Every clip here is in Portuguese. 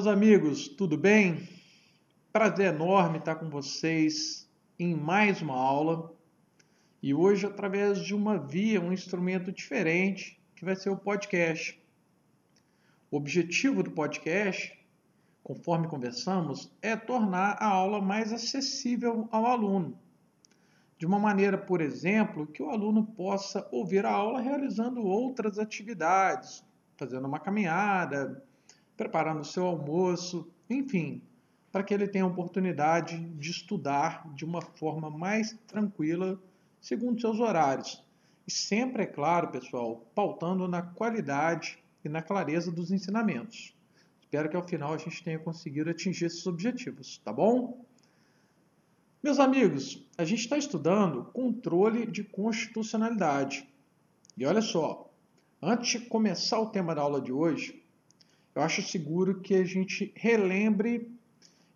meus amigos, tudo bem? Prazer enorme estar com vocês em mais uma aula e hoje através de uma via, um instrumento diferente que vai ser o podcast. O objetivo do podcast, conforme conversamos, é tornar a aula mais acessível ao aluno. De uma maneira, por exemplo, que o aluno possa ouvir a aula realizando outras atividades, fazendo uma caminhada, preparando o seu almoço, enfim, para que ele tenha a oportunidade de estudar de uma forma mais tranquila, segundo seus horários. E sempre, é claro, pessoal, pautando na qualidade e na clareza dos ensinamentos. Espero que ao final a gente tenha conseguido atingir esses objetivos, tá bom? Meus amigos, a gente está estudando controle de constitucionalidade. E olha só, antes de começar o tema da aula de hoje, eu acho seguro que a gente relembre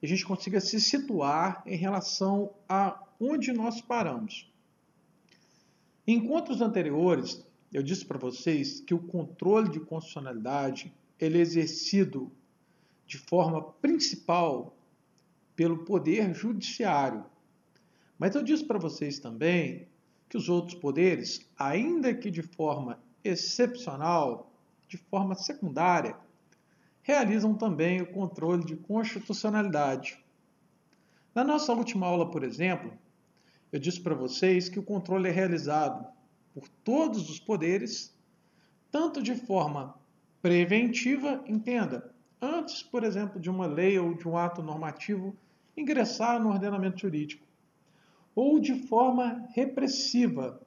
a gente consiga se situar em relação a onde nós paramos. Em encontros anteriores, eu disse para vocês que o controle de constitucionalidade ele é exercido de forma principal pelo poder judiciário. Mas eu disse para vocês também que os outros poderes, ainda que de forma excepcional, de forma secundária, realizam também o controle de constitucionalidade. Na nossa última aula, por exemplo, eu disse para vocês que o controle é realizado por todos os poderes, tanto de forma preventiva, entenda, antes, por exemplo, de uma lei ou de um ato normativo ingressar no ordenamento jurídico, ou de forma repressiva,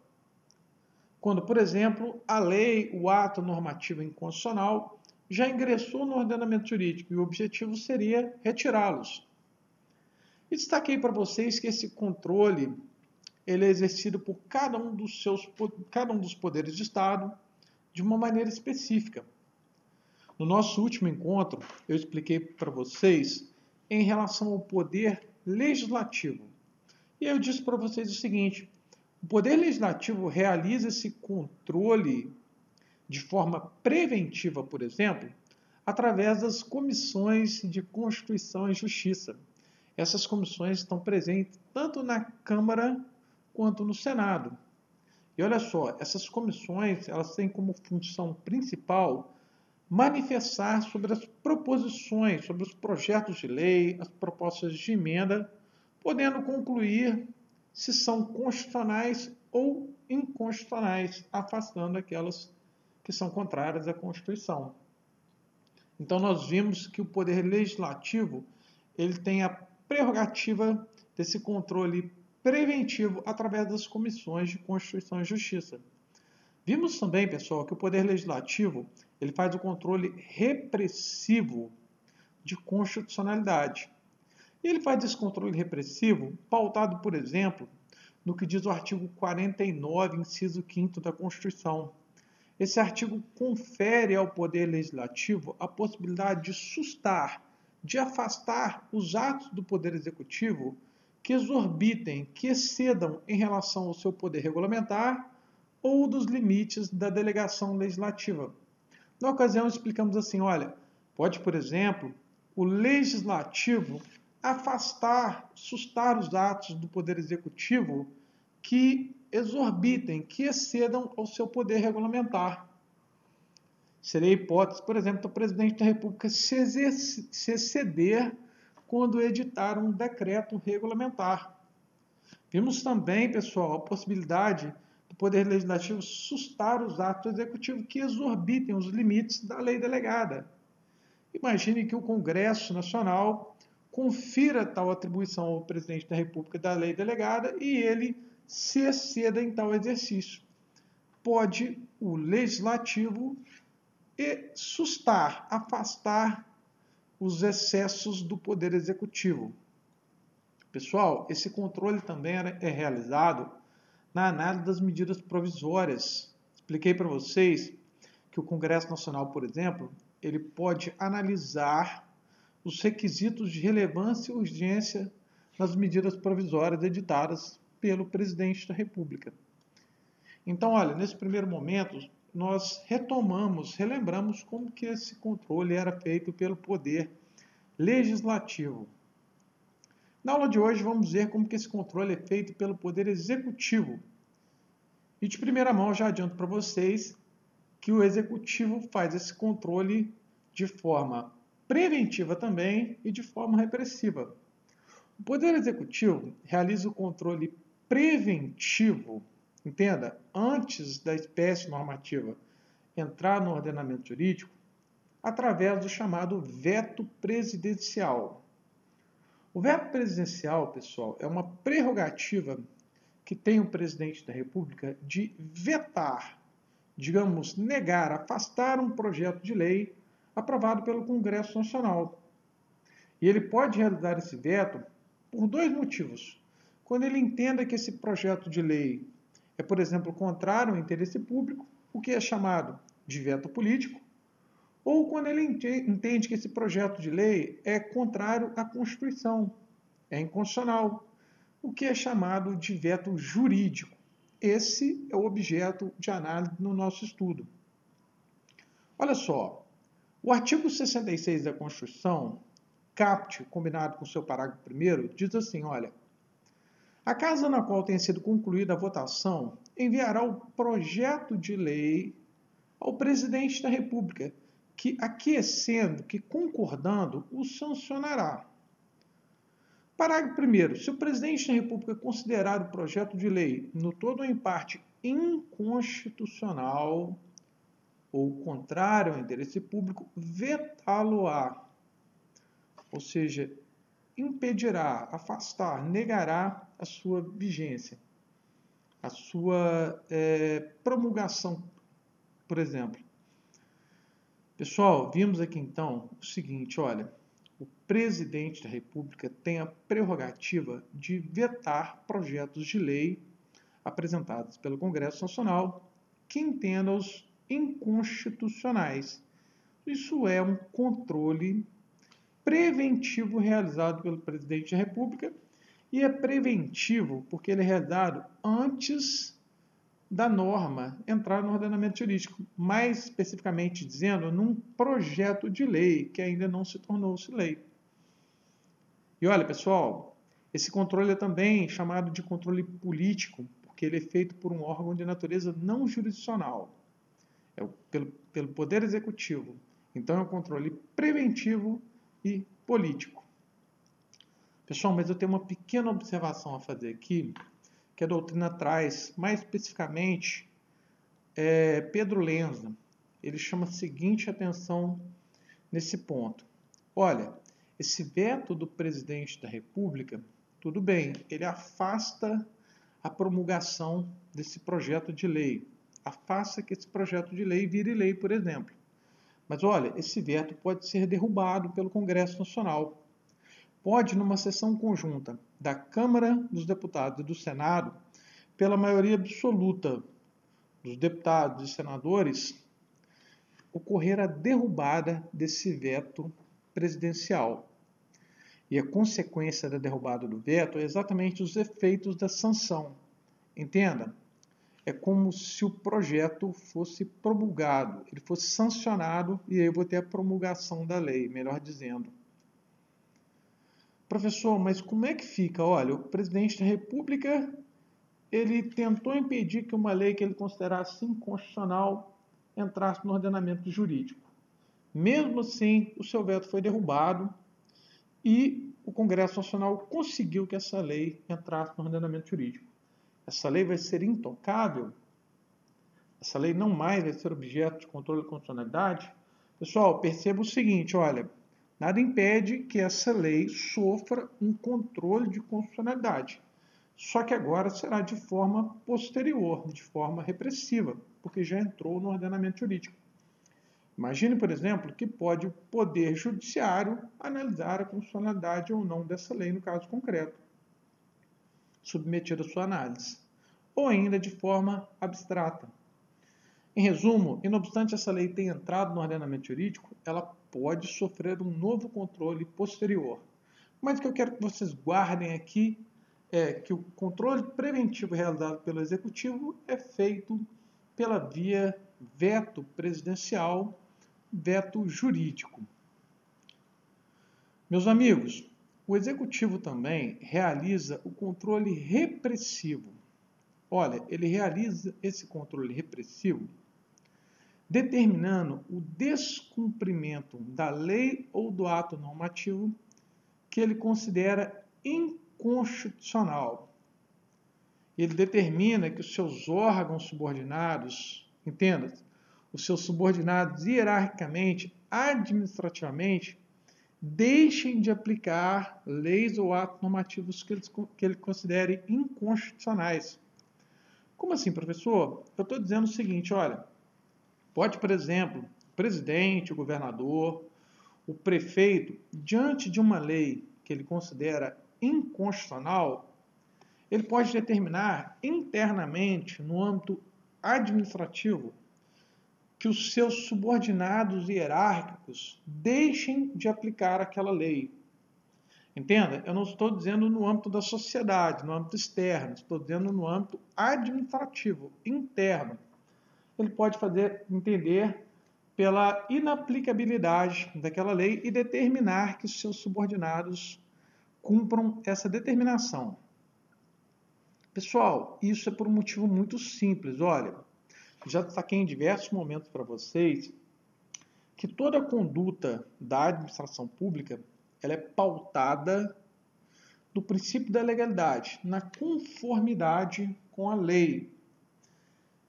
quando, por exemplo, a lei, o ato normativo inconstitucional já ingressou no ordenamento jurídico e o objetivo seria retirá-los. E destaquei para vocês que esse controle ele é exercido por cada um dos seus cada um dos poderes de Estado de uma maneira específica. No nosso último encontro, eu expliquei para vocês em relação ao poder legislativo. E eu disse para vocês o seguinte: o poder legislativo realiza esse controle de forma preventiva, por exemplo, através das comissões de Constituição e Justiça. Essas comissões estão presentes tanto na Câmara quanto no Senado. E olha só, essas comissões elas têm como função principal manifestar sobre as proposições, sobre os projetos de lei, as propostas de emenda, podendo concluir se são constitucionais ou inconstitucionais, afastando aquelas que são contrárias à Constituição. Então nós vimos que o poder legislativo ele tem a prerrogativa desse controle preventivo através das comissões de Constituição e Justiça. Vimos também, pessoal, que o poder legislativo ele faz o controle repressivo de constitucionalidade. E ele faz esse controle repressivo pautado, por exemplo, no que diz o artigo 49, inciso 5 da Constituição, esse artigo confere ao Poder Legislativo a possibilidade de sustar, de afastar os atos do Poder Executivo que exorbitem, que excedam em relação ao seu poder regulamentar ou dos limites da delegação legislativa. Na ocasião, explicamos assim: olha, pode, por exemplo, o legislativo afastar, sustar os atos do Poder Executivo que exorbitem, que excedam ao seu poder regulamentar. Seria a hipótese, por exemplo, do presidente da República se, exceder quando editar um decreto regulamentar. Vimos também, pessoal, a possibilidade do Poder Legislativo sustar os atos executivos que exorbitem os limites da lei delegada. Imagine que o Congresso Nacional confira tal atribuição ao presidente da República da lei delegada e ele se exceda em tal exercício. Pode o legislativo sustar, afastar os excessos do poder executivo. Pessoal, esse controle também é realizado na análise das medidas provisórias. Expliquei para vocês que o Congresso Nacional, por exemplo, ele pode analisar os requisitos de relevância e urgência nas medidas provisórias editadas pelo presidente da República. Então, olha, nesse primeiro momento, nós retomamos, relembramos como que esse controle era feito pelo poder legislativo. Na aula de hoje vamos ver como que esse controle é feito pelo Poder Executivo. E de primeira mão já adianto para vocês que o Executivo faz esse controle de forma preventiva também e de forma repressiva. O Poder Executivo realiza o controle preventivo, entenda, antes da espécie normativa entrar no ordenamento jurídico, através do chamado veto presidencial. O veto presidencial, pessoal, é uma prerrogativa que tem o presidente da República de vetar, digamos, negar, afastar um projeto de lei aprovado pelo Congresso Nacional. E ele pode realizar esse veto por dois motivos. Quando ele entenda que esse projeto de lei é, por exemplo, contrário ao interesse público, o que é chamado de veto político, ou quando ele entende que esse projeto de lei é contrário à Constituição, é inconstitucional, o que é chamado de veto jurídico. Esse é o objeto de análise no nosso estudo. Olha só, o artigo 66 da Constituição, capte, combinado com o seu parágrafo 1, diz assim: olha, a casa na qual tenha sido concluída a votação enviará o projeto de lei ao presidente da República, que, aquecendo, que concordando, o sancionará. Parágrafo 1. Se o presidente da República considerar o projeto de lei, no todo ou em parte, inconstitucional ou contrário ao interesse público, vetá-lo-á. Ou seja, impedirá, afastar, negará a sua vigência, a sua é, promulgação, por exemplo. Pessoal, vimos aqui então o seguinte: olha, o presidente da República tem a prerrogativa de vetar projetos de lei apresentados pelo Congresso Nacional que entenda-os inconstitucionais. Isso é um controle preventivo realizado pelo presidente da República e é preventivo porque ele é realizado antes da norma entrar no ordenamento jurídico, mais especificamente dizendo, num projeto de lei que ainda não se tornou-se lei. E olha, pessoal, esse controle é também chamado de controle político, porque ele é feito por um órgão de natureza não jurisdicional, é pelo, pelo Poder Executivo. Então, é um controle preventivo e político. Pessoal, mas eu tenho uma pequena observação a fazer aqui, que a doutrina traz, mais especificamente, é, Pedro Lenza. Ele chama a seguinte atenção nesse ponto. Olha, esse veto do presidente da República, tudo bem, ele afasta a promulgação desse projeto de lei, afasta que esse projeto de lei vire lei, por exemplo. Mas olha, esse veto pode ser derrubado pelo Congresso Nacional. Pode, numa sessão conjunta da Câmara dos Deputados e do Senado, pela maioria absoluta dos deputados e senadores, ocorrer a derrubada desse veto presidencial. E a consequência da derrubada do veto é exatamente os efeitos da sanção. Entenda? É como se o projeto fosse promulgado, ele fosse sancionado e aí eu vou ter a promulgação da lei, melhor dizendo. Professor, mas como é que fica? Olha, o presidente da República ele tentou impedir que uma lei que ele considerasse inconstitucional entrasse no ordenamento jurídico. Mesmo assim, o seu veto foi derrubado e o Congresso Nacional conseguiu que essa lei entrasse no ordenamento jurídico essa lei vai ser intocável, essa lei não mais vai ser objeto de controle de constitucionalidade, pessoal, perceba o seguinte, olha, nada impede que essa lei sofra um controle de constitucionalidade. Só que agora será de forma posterior, de forma repressiva, porque já entrou no ordenamento jurídico. Imagine, por exemplo, que pode o Poder Judiciário analisar a constitucionalidade ou não dessa lei no caso concreto submetido à sua análise, ou ainda de forma abstrata. Em resumo, e não obstante essa lei ter entrado no ordenamento jurídico, ela pode sofrer um novo controle posterior. Mas o que eu quero que vocês guardem aqui é que o controle preventivo realizado pelo Executivo é feito pela via veto presidencial, veto jurídico. Meus amigos, o executivo também realiza o controle repressivo. Olha, ele realiza esse controle repressivo determinando o descumprimento da lei ou do ato normativo que ele considera inconstitucional. Ele determina que os seus órgãos subordinados, entenda, os seus subordinados hierarquicamente, administrativamente, deixem de aplicar leis ou atos normativos que ele, que ele considere inconstitucionais. Como assim, professor? Eu estou dizendo o seguinte, olha, pode, por exemplo, o presidente, o governador, o prefeito, diante de uma lei que ele considera inconstitucional, ele pode determinar internamente, no âmbito administrativo, que os seus subordinados hierárquicos deixem de aplicar aquela lei. Entenda? Eu não estou dizendo no âmbito da sociedade, no âmbito externo, estou dizendo no âmbito administrativo, interno. Ele pode fazer entender pela inaplicabilidade daquela lei e determinar que seus subordinados cumpram essa determinação. Pessoal, isso é por um motivo muito simples. Olha, já destaquei em diversos momentos para vocês que toda conduta da administração pública ela é pautada no princípio da legalidade, na conformidade com a lei.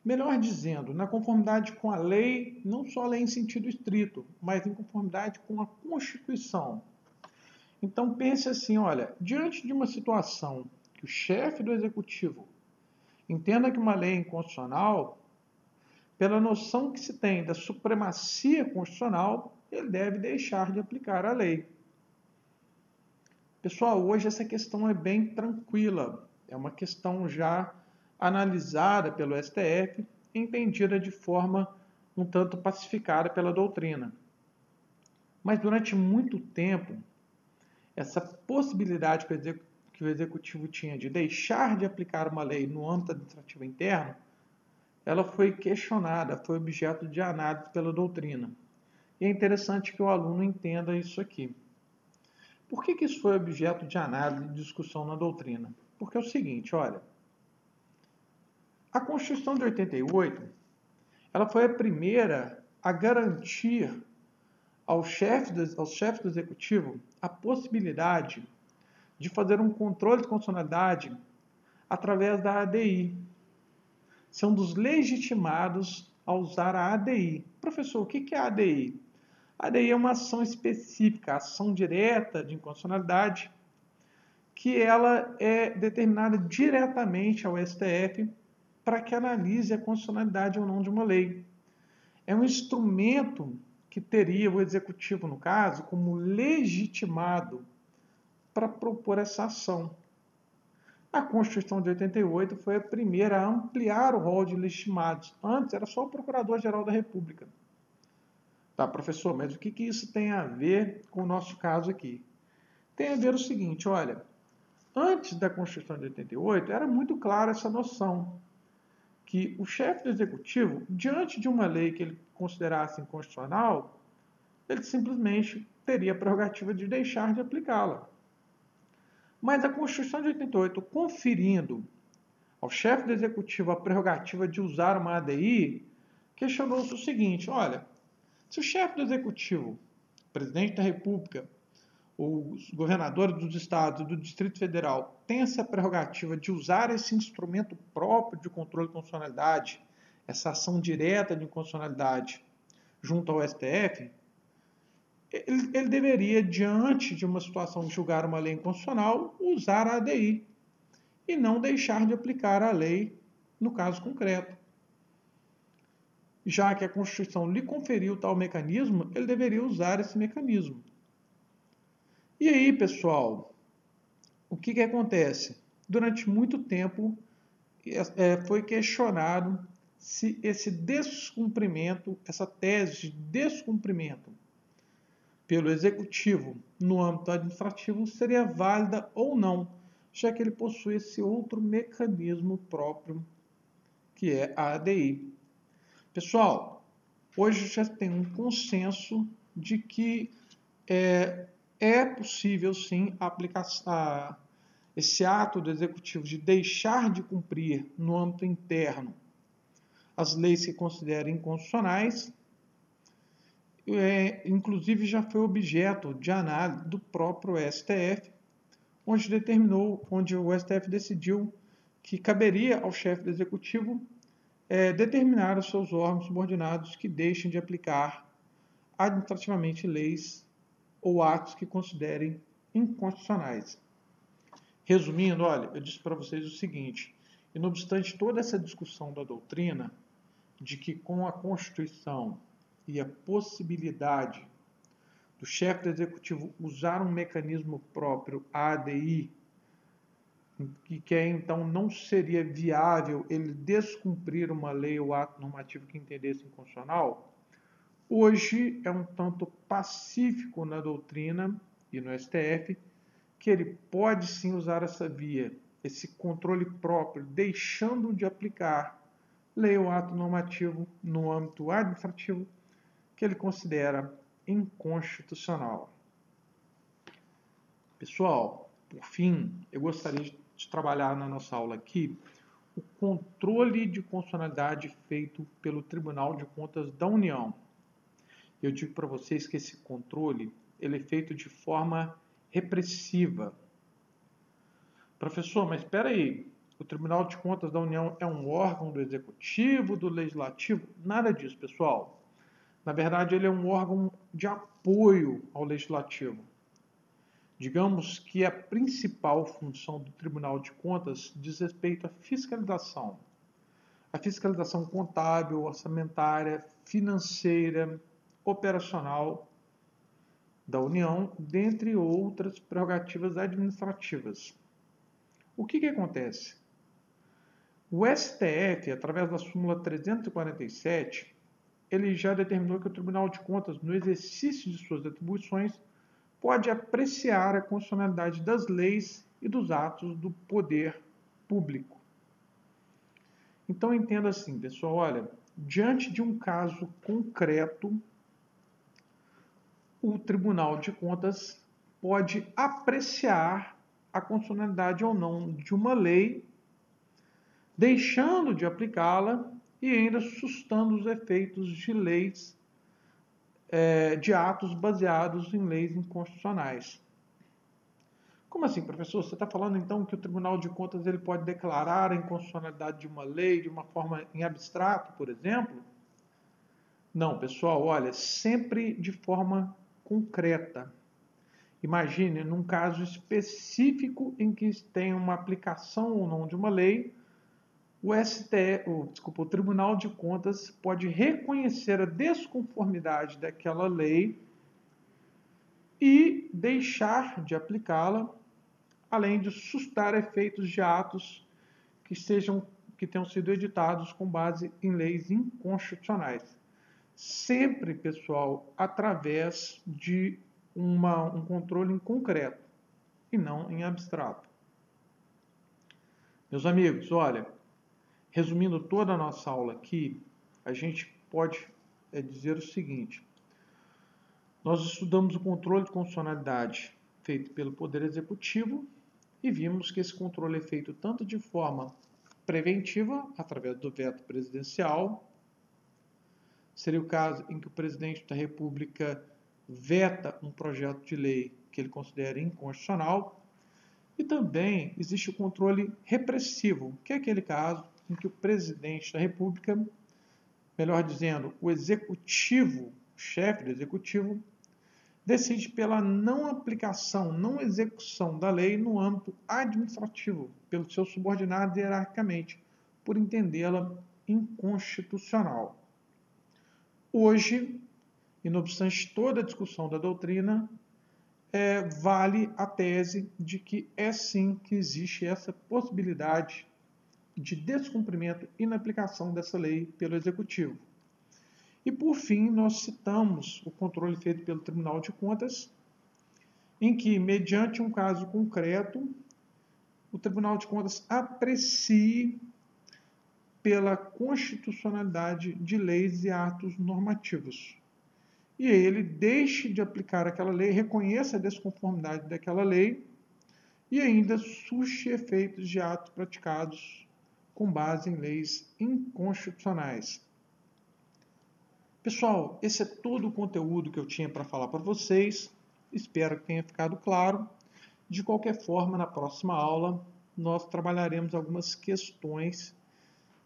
Melhor dizendo, na conformidade com a lei, não só a lei em sentido estrito, mas em conformidade com a Constituição. Então pense assim, olha, diante de uma situação que o chefe do executivo entenda que uma lei é inconstitucional, pela noção que se tem da supremacia constitucional, ele deve deixar de aplicar a lei. Pessoal, hoje essa questão é bem tranquila. É uma questão já analisada pelo STF, entendida de forma um tanto pacificada pela doutrina. Mas durante muito tempo, essa possibilidade que o executivo tinha de deixar de aplicar uma lei no âmbito administrativo interno ela foi questionada, foi objeto de análise pela doutrina. E é interessante que o aluno entenda isso aqui. Por que, que isso foi objeto de análise e discussão na doutrina? Porque é o seguinte, olha, a Constituição de 88, ela foi a primeira a garantir ao chefe do, aos chefes do executivo a possibilidade de fazer um controle de constitucionalidade através da ADI, são dos legitimados a usar a ADI. Professor, o que é a ADI? A ADI é uma ação específica, ação direta de inconstitucionalidade, que ela é determinada diretamente ao STF para que analise a constitucionalidade ou não de uma lei. É um instrumento que teria o executivo, no caso, como legitimado para propor essa ação. A Constituição de 88 foi a primeira a ampliar o rol de legitimados. Antes era só o Procurador-Geral da República. Tá, professor, mas o que, que isso tem a ver com o nosso caso aqui? Tem a ver o seguinte, olha, antes da Constituição de 88 era muito clara essa noção que o chefe do executivo, diante de uma lei que ele considerasse inconstitucional, ele simplesmente teria a prerrogativa de deixar de aplicá-la. Mas a Constituição de 88, conferindo ao chefe do executivo a prerrogativa de usar uma ADI, questionou-se o seguinte: olha, se o chefe do executivo, presidente da República, os governadores dos estados e do Distrito Federal têm essa prerrogativa de usar esse instrumento próprio de controle de constitucionalidade, essa ação direta de inconstitucionalidade junto ao STF, ele, ele, deveria, diante de uma situação de julgar uma lei inconstitucional, usar a ADI e não deixar de aplicar a lei no caso concreto. Já que a Constituição lhe conferiu tal mecanismo, ele deveria usar esse mecanismo. E aí, pessoal, o que, que acontece? Durante muito tempo é, foi questionado se esse descumprimento, essa tese de descumprimento pelo executivo no âmbito administrativo seria válida ou não, já que ele possui esse outro mecanismo próprio, que é a ADI. Pessoal, hoje já tem um consenso de que é, é possível sim aplicar a, esse ato do executivo de deixar de cumprir no âmbito interno as leis que considera inconstitucionais, é, inclusive já foi objeto de análise do próprio STF, onde determinou, onde o STF decidiu que caberia ao chefe do executivo é, determinar os seus órgãos subordinados que deixem de aplicar administrativamente leis ou atos que considerem inconstitucionais. Resumindo, olha, eu disse para vocês o seguinte: e não obstante toda essa discussão da doutrina, de que com a Constituição e a possibilidade do chefe do executivo usar um mecanismo próprio, ADI, que, que então não seria viável ele descumprir uma lei ou ato normativo que entendesse inconstitucional, hoje é um tanto pacífico na doutrina e no STF que ele pode sim usar essa via, esse controle próprio, deixando de aplicar lei ou ato normativo no âmbito administrativo que ele considera inconstitucional. Pessoal, por fim, eu gostaria de trabalhar na nossa aula aqui o controle de constitucionalidade feito pelo Tribunal de Contas da União. Eu digo para vocês que esse controle ele é feito de forma repressiva. Professor, mas espera aí, o Tribunal de Contas da União é um órgão do Executivo, do Legislativo? Nada disso, pessoal. Na verdade, ele é um órgão de apoio ao Legislativo. Digamos que a principal função do Tribunal de Contas diz respeito à fiscalização. A fiscalização contábil, orçamentária, financeira, operacional da União, dentre outras prerrogativas administrativas. O que, que acontece? O STF, através da súmula 347, ele já determinou que o Tribunal de Contas, no exercício de suas atribuições, pode apreciar a constitucionalidade das leis e dos atos do poder público. Então entenda assim, pessoal, olha, diante de um caso concreto, o Tribunal de Contas pode apreciar a constitucionalidade ou não de uma lei deixando de aplicá-la e ainda sustando os efeitos de leis, é, de atos baseados em leis inconstitucionais. Como assim, professor? Você está falando então que o Tribunal de Contas ele pode declarar a inconstitucionalidade de uma lei de uma forma em abstrato, por exemplo? Não, pessoal, olha, sempre de forma concreta. Imagine num caso específico em que tem uma aplicação ou não de uma lei, o STE, o, desculpa, o Tribunal de Contas pode reconhecer a desconformidade daquela lei e deixar de aplicá-la, além de sustar efeitos de atos que sejam que tenham sido editados com base em leis inconstitucionais. Sempre, pessoal, através de uma, um controle em concreto e não em abstrato. Meus amigos, olha, Resumindo toda a nossa aula aqui, a gente pode é, dizer o seguinte: nós estudamos o controle de constitucionalidade feito pelo Poder Executivo e vimos que esse controle é feito tanto de forma preventiva, através do veto presidencial, seria o caso em que o presidente da República veta um projeto de lei que ele considera inconstitucional, e também existe o controle repressivo, que é aquele caso em que o presidente da República, melhor dizendo, o executivo, o chefe do executivo, decide pela não aplicação, não execução da lei no âmbito administrativo, pelos seus subordinados hierarquicamente, por entendê-la inconstitucional. Hoje, e não obstante toda a discussão da doutrina, é, vale a tese de que é sim que existe essa possibilidade de descumprimento e inaplicação dessa lei pelo Executivo. E, por fim, nós citamos o controle feito pelo Tribunal de Contas, em que, mediante um caso concreto, o Tribunal de Contas aprecie pela constitucionalidade de leis e atos normativos. e ele deixe de aplicar aquela lei, reconheça a desconformidade daquela lei e ainda suste efeitos de atos praticados com base em leis inconstitucionais. Pessoal, esse é todo o conteúdo que eu tinha para falar para vocês. Espero que tenha ficado claro. De qualquer forma, na próxima aula, nós trabalharemos algumas questões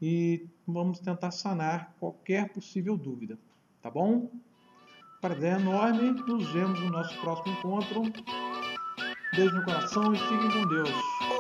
e vamos tentar sanar qualquer possível dúvida, tá bom? Prazer enorme, nos vemos no nosso próximo encontro. Beijo no coração e fiquem com Deus.